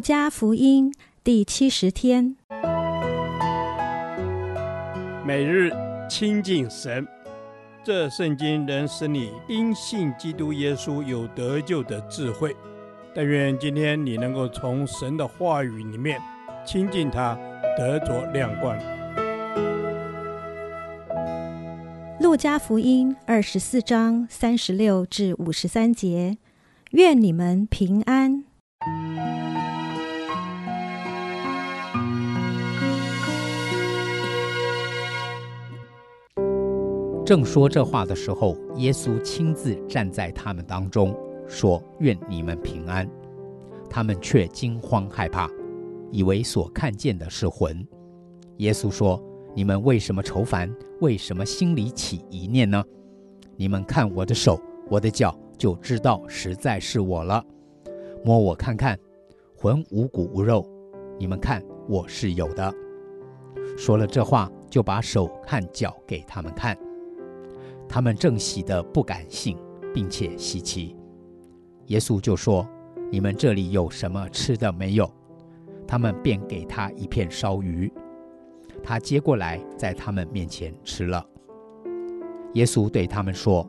路加福音第七十天，每日亲近神，这圣经能使你因信基督耶稣有得救的智慧。但愿今天你能够从神的话语里面亲近他，得着亮光。路加福音二十四章三十六至五十三节，愿你们平安。正说这话的时候，耶稣亲自站在他们当中，说：“愿你们平安。”他们却惊慌害怕，以为所看见的是魂。耶稣说：“你们为什么愁烦？为什么心里起疑念呢？你们看我的手、我的脚，就知道实在是我了。摸我看看，魂无骨无肉，你们看我是有的。”说了这话，就把手和脚给他们看。他们正喜得不敢信，并且稀奇。耶稣就说：“你们这里有什么吃的没有？”他们便给他一片烧鱼，他接过来，在他们面前吃了。耶稣对他们说：“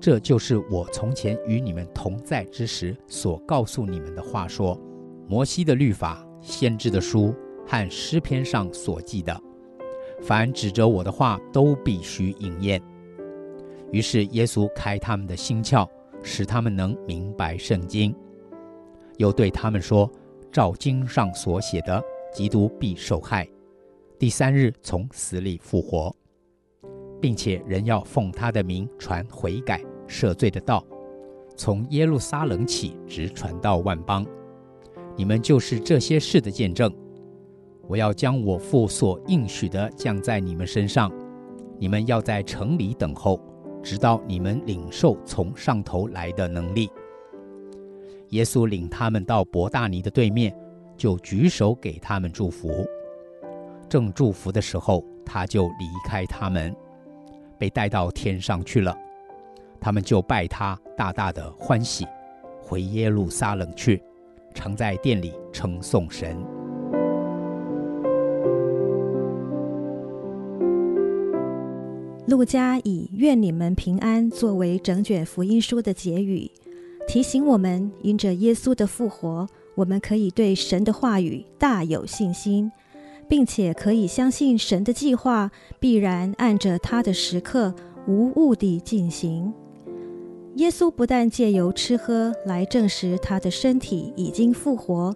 这就是我从前与你们同在之时所告诉你们的话说，摩西的律法、先知的书和诗篇上所记的，凡指着我的话，都必须应验。”于是耶稣开他们的心窍，使他们能明白圣经。又对他们说：“照经上所写的，基督必受害，第三日从死里复活，并且人要奉他的名传悔改、赦罪的道，从耶路撒冷起，直传到万邦。你们就是这些事的见证。我要将我父所应许的降在你们身上，你们要在城里等候。”直到你们领受从上头来的能力。耶稣领他们到伯大尼的对面，就举手给他们祝福。正祝福的时候，他就离开他们，被带到天上去了。他们就拜他，大大的欢喜，回耶路撒冷去，常在殿里称颂神。路加以“愿你们平安”作为整卷福音书的结语，提醒我们：因着耶稣的复活，我们可以对神的话语大有信心，并且可以相信神的计划必然按着他的时刻无误地进行。耶稣不但借由吃喝来证实他的身体已经复活，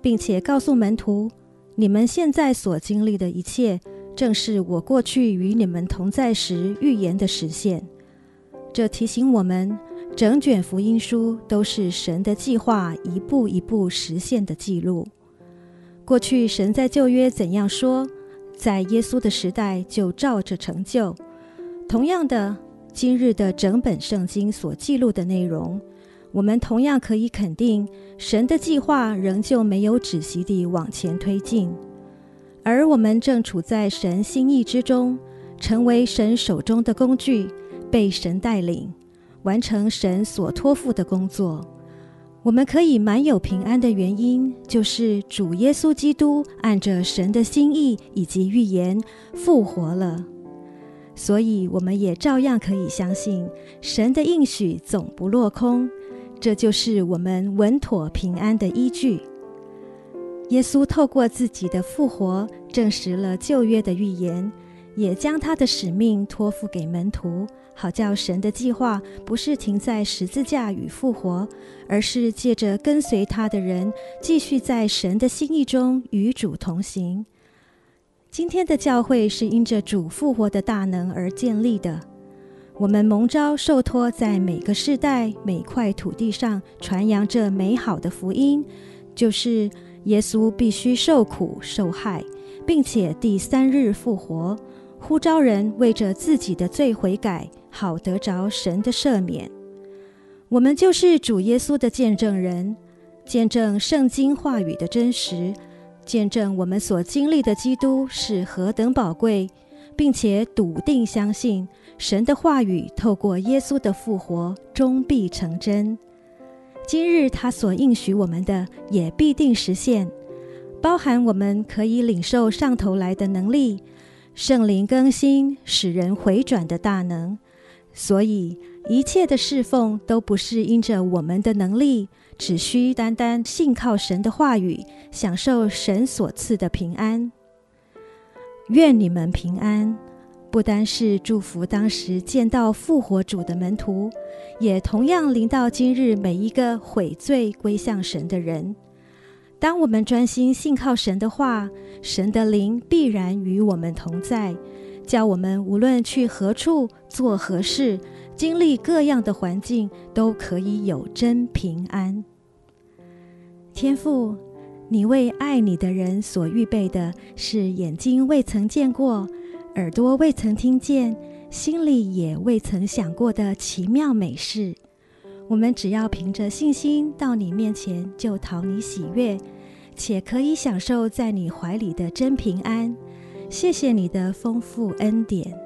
并且告诉门徒：“你们现在所经历的一切。”正是我过去与你们同在时预言的实现。这提醒我们，整卷福音书都是神的计划一步一步实现的记录。过去神在旧约怎样说，在耶稣的时代就照着成就。同样的，今日的整本圣经所记录的内容，我们同样可以肯定，神的计划仍旧没有止息地往前推进。而我们正处在神心意之中，成为神手中的工具，被神带领，完成神所托付的工作。我们可以满有平安的原因，就是主耶稣基督按着神的心意以及预言复活了。所以，我们也照样可以相信神的应许总不落空。这就是我们稳妥平安的依据。耶稣透过自己的复活，证实了旧约的预言，也将他的使命托付给门徒，好叫神的计划不是停在十字架与复活，而是借着跟随他的人，继续在神的心意中与主同行。今天的教会是因着主复活的大能而建立的，我们蒙召受托，在每个世代、每块土地上传扬这美好的福音，就是。耶稣必须受苦受害，并且第三日复活，呼召人为着自己的罪悔改，好得着神的赦免。我们就是主耶稣的见证人，见证圣经话语的真实，见证我们所经历的基督是何等宝贵，并且笃定相信神的话语透过耶稣的复活终必成真。今日他所应许我们的，也必定实现，包含我们可以领受上头来的能力，圣灵更新使人回转的大能。所以一切的侍奉都不是因着我们的能力，只需单单信靠神的话语，享受神所赐的平安。愿你们平安。不单是祝福当时见到复活主的门徒，也同样临到今日每一个悔罪归向神的人。当我们专心信靠神的话，神的灵必然与我们同在，叫我们无论去何处做何事，经历各样的环境，都可以有真平安。天父，你为爱你的人所预备的是眼睛未曾见过。耳朵未曾听见，心里也未曾想过的奇妙美事，我们只要凭着信心到你面前，就讨你喜悦，且可以享受在你怀里的真平安。谢谢你的丰富恩典。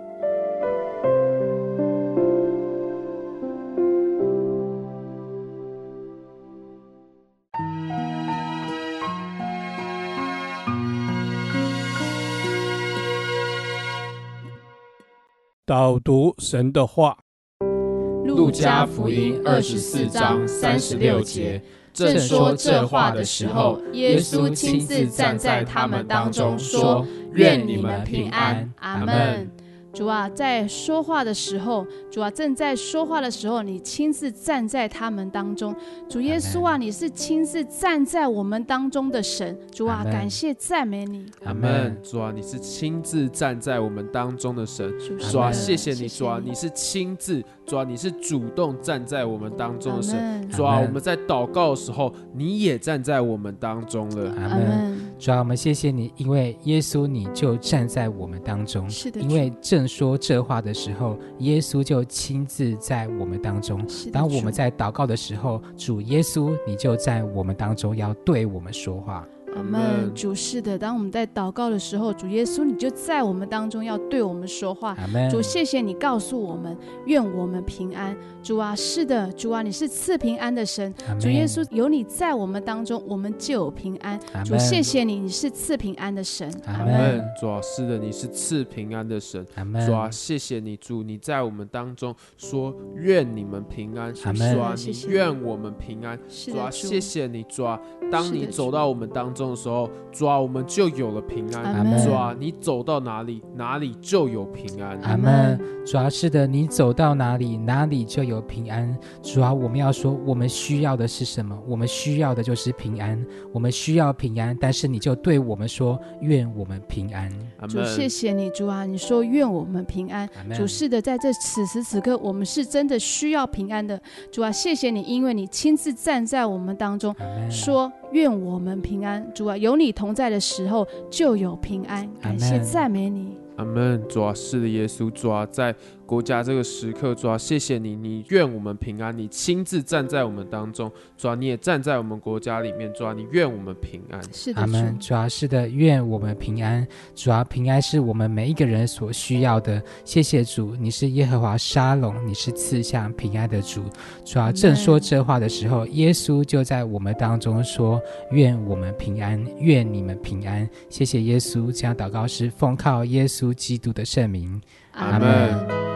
导读神的话，《路加福音》二十四章三十六节，正说这话的时候，耶稣亲自站在他们当中，说：“愿你们平安。”阿门。主啊，在说话的时候，主啊，正在说话的时候，你亲自站在他们当中。主耶稣啊，你是亲自站在我们当中的神。主啊，感谢赞美你。阿门。主啊，你是亲自站在我们当中的神。主啊，谢谢你。主啊，你是亲自。主啊，你是主动站在我们当中的神。主啊，我们在祷告的时候，你也站在我们当中了。阿门。主啊，我们谢谢你，因为耶稣你就站在我们当中。是的。因为正说这话的时候，耶稣就亲自在我们当中。当我们在祷告的时候，主耶稣，你就在我们当中，要对我们说话。阿门。主是的，当我们在祷告的时候，主耶稣你就在我们当中，要对我们说话。阿门。主，谢谢你告诉我们，愿我们平安。主啊，是的，主啊，你是赐平安的神。主耶稣，有你在我们当中，我们就有平安。主，谢谢你，你是赐平安的神。阿门。主啊，是的，你是赐平安的神。阿门。主啊，谢谢你，主你在我们当中说，愿你们平安。阿门。主啊，你愿我们平安。主啊，谢谢你，主啊，当你走到我们当中的时候，主啊，我们就有了平安。主啊，你走到哪里，哪里就有平安。阿门。主啊，是的，你走到哪里，哪里就有平安。主啊，我们要说，我们需要的是什么？我们需要的就是平安。我们需要平安，但是你就对我们说，愿我们平安。主，谢谢你，主啊，你说愿我们平安。主，是的，在这此时此刻，我们是真的需要平安的。主啊，谢谢你，因为你亲自站在我们当中，说愿我们平安。主啊，有你同在的时候就有平安。感谢赞美你。阿门。主啊，是的，耶稣，主啊，在。国家这个时刻，主啊，谢谢你，你愿我们平安，你亲自站在我们当中，主啊，你也站在我们国家里面，主啊，你愿我们平安。是的，阿门。主啊，是的，愿我们平安。主要，平安是我们每一个人所需要的。谢谢主，你是耶和华沙龙，你是赐下平安的主。主要，正说这话的时候，耶稣就在我们当中说：“愿我们平安，愿你们平安。”谢谢耶稣，将祷告是奉靠耶稣基督的圣名。阿门。